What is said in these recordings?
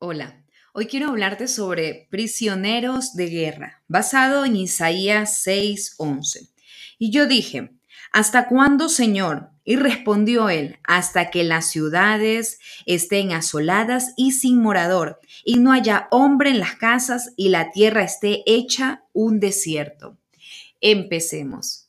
Hola, hoy quiero hablarte sobre prisioneros de guerra, basado en Isaías 6:11. Y yo dije, ¿hasta cuándo, Señor? Y respondió él, hasta que las ciudades estén asoladas y sin morador, y no haya hombre en las casas, y la tierra esté hecha un desierto. Empecemos.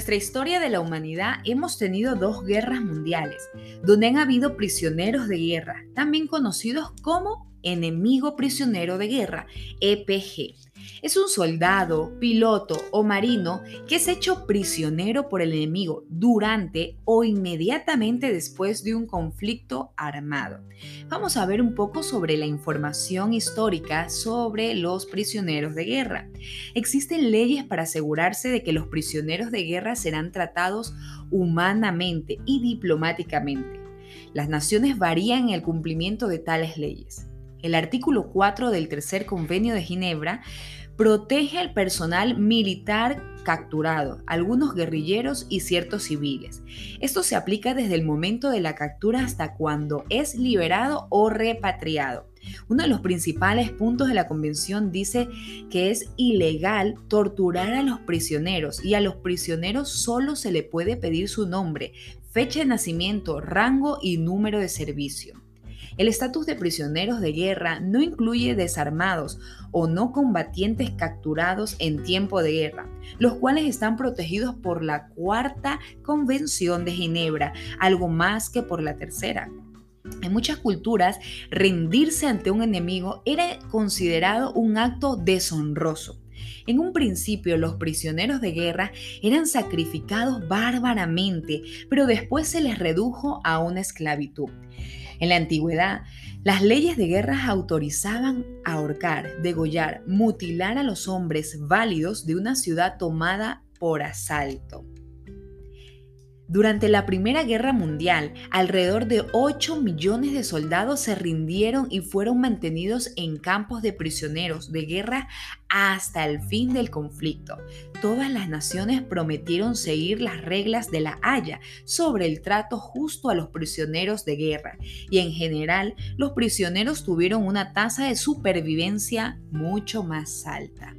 Nuestra historia de la humanidad hemos tenido dos guerras mundiales, donde han habido prisioneros de guerra, también conocidos como enemigo prisionero de guerra, EPG es un soldado, piloto o marino que es hecho prisionero por el enemigo durante o inmediatamente después de un conflicto armado. Vamos a ver un poco sobre la información histórica sobre los prisioneros de guerra. Existen leyes para asegurarse de que los prisioneros de guerra serán tratados humanamente y diplomáticamente. Las naciones varían en el cumplimiento de tales leyes. El artículo 4 del Tercer Convenio de Ginebra protege al personal militar capturado, algunos guerrilleros y ciertos civiles. Esto se aplica desde el momento de la captura hasta cuando es liberado o repatriado. Uno de los principales puntos de la convención dice que es ilegal torturar a los prisioneros y a los prisioneros solo se le puede pedir su nombre, fecha de nacimiento, rango y número de servicio. El estatus de prisioneros de guerra no incluye desarmados o no combatientes capturados en tiempo de guerra, los cuales están protegidos por la Cuarta Convención de Ginebra, algo más que por la tercera. En muchas culturas, rendirse ante un enemigo era considerado un acto deshonroso. En un principio los prisioneros de guerra eran sacrificados bárbaramente, pero después se les redujo a una esclavitud. En la antigüedad, las leyes de guerra autorizaban ahorcar, degollar, mutilar a los hombres válidos de una ciudad tomada por asalto. Durante la Primera Guerra Mundial, alrededor de 8 millones de soldados se rindieron y fueron mantenidos en campos de prisioneros de guerra hasta el fin del conflicto. Todas las naciones prometieron seguir las reglas de la Haya sobre el trato justo a los prisioneros de guerra y en general los prisioneros tuvieron una tasa de supervivencia mucho más alta.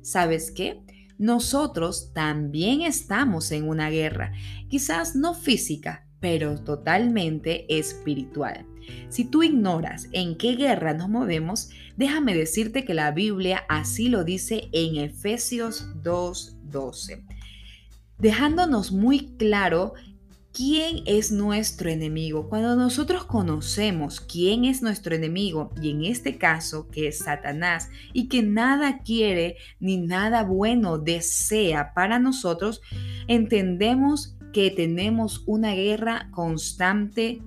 ¿Sabes qué? Nosotros también estamos en una guerra, quizás no física, pero totalmente espiritual. Si tú ignoras en qué guerra nos movemos, déjame decirte que la Biblia así lo dice en Efesios 2.12, dejándonos muy claro ¿Quién es nuestro enemigo? Cuando nosotros conocemos quién es nuestro enemigo, y en este caso que es Satanás, y que nada quiere ni nada bueno desea para nosotros, entendemos que tenemos una guerra constante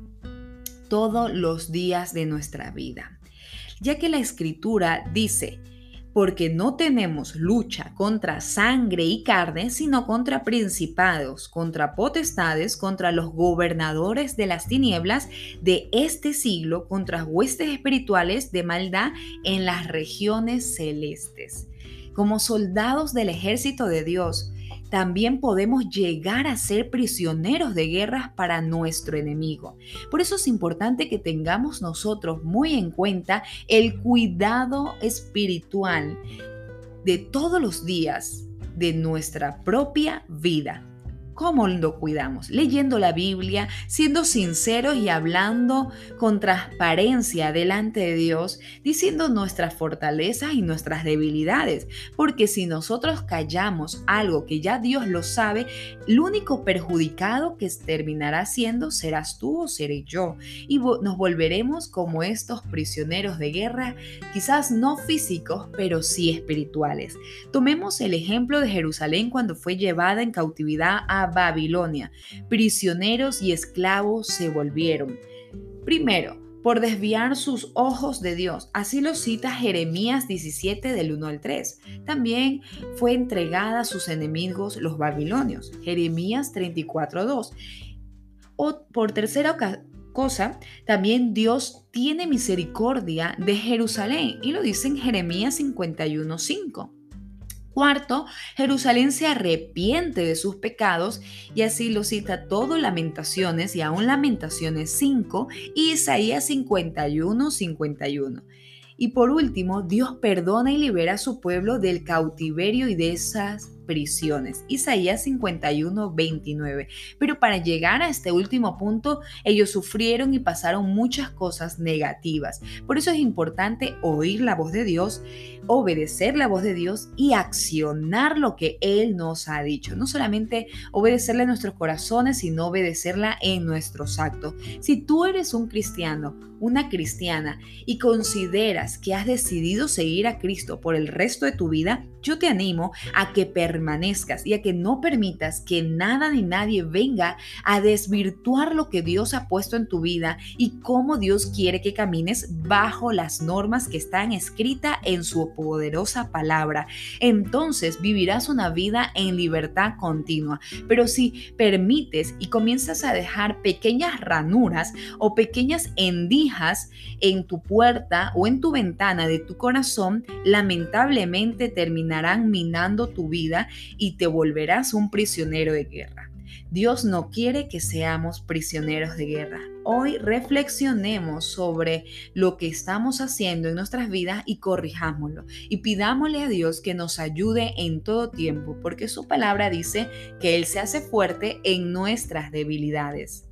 todos los días de nuestra vida. Ya que la escritura dice, porque no tenemos lucha contra sangre y carne, sino contra principados, contra potestades, contra los gobernadores de las tinieblas de este siglo, contra huestes espirituales de maldad en las regiones celestes. Como soldados del ejército de Dios, también podemos llegar a ser prisioneros de guerras para nuestro enemigo. Por eso es importante que tengamos nosotros muy en cuenta el cuidado espiritual de todos los días de nuestra propia vida. ¿Cómo lo cuidamos? Leyendo la Biblia, siendo sinceros y hablando con transparencia delante de Dios, diciendo nuestras fortalezas y nuestras debilidades. Porque si nosotros callamos algo que ya Dios lo sabe, el único perjudicado que terminará siendo serás tú o seré yo. Y nos volveremos como estos prisioneros de guerra, quizás no físicos, pero sí espirituales. Tomemos el ejemplo de Jerusalén cuando fue llevada en cautividad a Babilonia. Prisioneros y esclavos se volvieron. Primero, por desviar sus ojos de Dios. Así lo cita Jeremías 17 del 1 al 3. También fue entregada a sus enemigos los babilonios. Jeremías 34 2. O por tercera cosa, también Dios tiene misericordia de Jerusalén y lo dice en Jeremías 51 5. Cuarto, Jerusalén se arrepiente de sus pecados y así lo cita todo Lamentaciones y aún Lamentaciones 5 y Isaías 51, 51. Y por último, Dios perdona y libera a su pueblo del cautiverio y de esas prisiones. Isaías 51, 29. Pero para llegar a este último punto, ellos sufrieron y pasaron muchas cosas negativas. Por eso es importante oír la voz de Dios, obedecer la voz de Dios y accionar lo que Él nos ha dicho. No solamente obedecerle a nuestros corazones, sino obedecerla en nuestros actos. Si tú eres un cristiano, una cristiana y consideras que has decidido seguir a Cristo por el resto de tu vida, yo te animo a que permanezcas y a que no permitas que nada ni nadie venga a desvirtuar lo que Dios ha puesto en tu vida y cómo Dios quiere que camines bajo las normas que están escritas en su poderosa palabra. Entonces vivirás una vida en libertad continua. Pero si permites y comienzas a dejar pequeñas ranuras o pequeñas en tu puerta o en tu ventana de tu corazón, lamentablemente terminarás minando tu vida y te volverás un prisionero de guerra. Dios no quiere que seamos prisioneros de guerra. Hoy reflexionemos sobre lo que estamos haciendo en nuestras vidas y corrijámoslo. Y pidámosle a Dios que nos ayude en todo tiempo, porque su palabra dice que Él se hace fuerte en nuestras debilidades.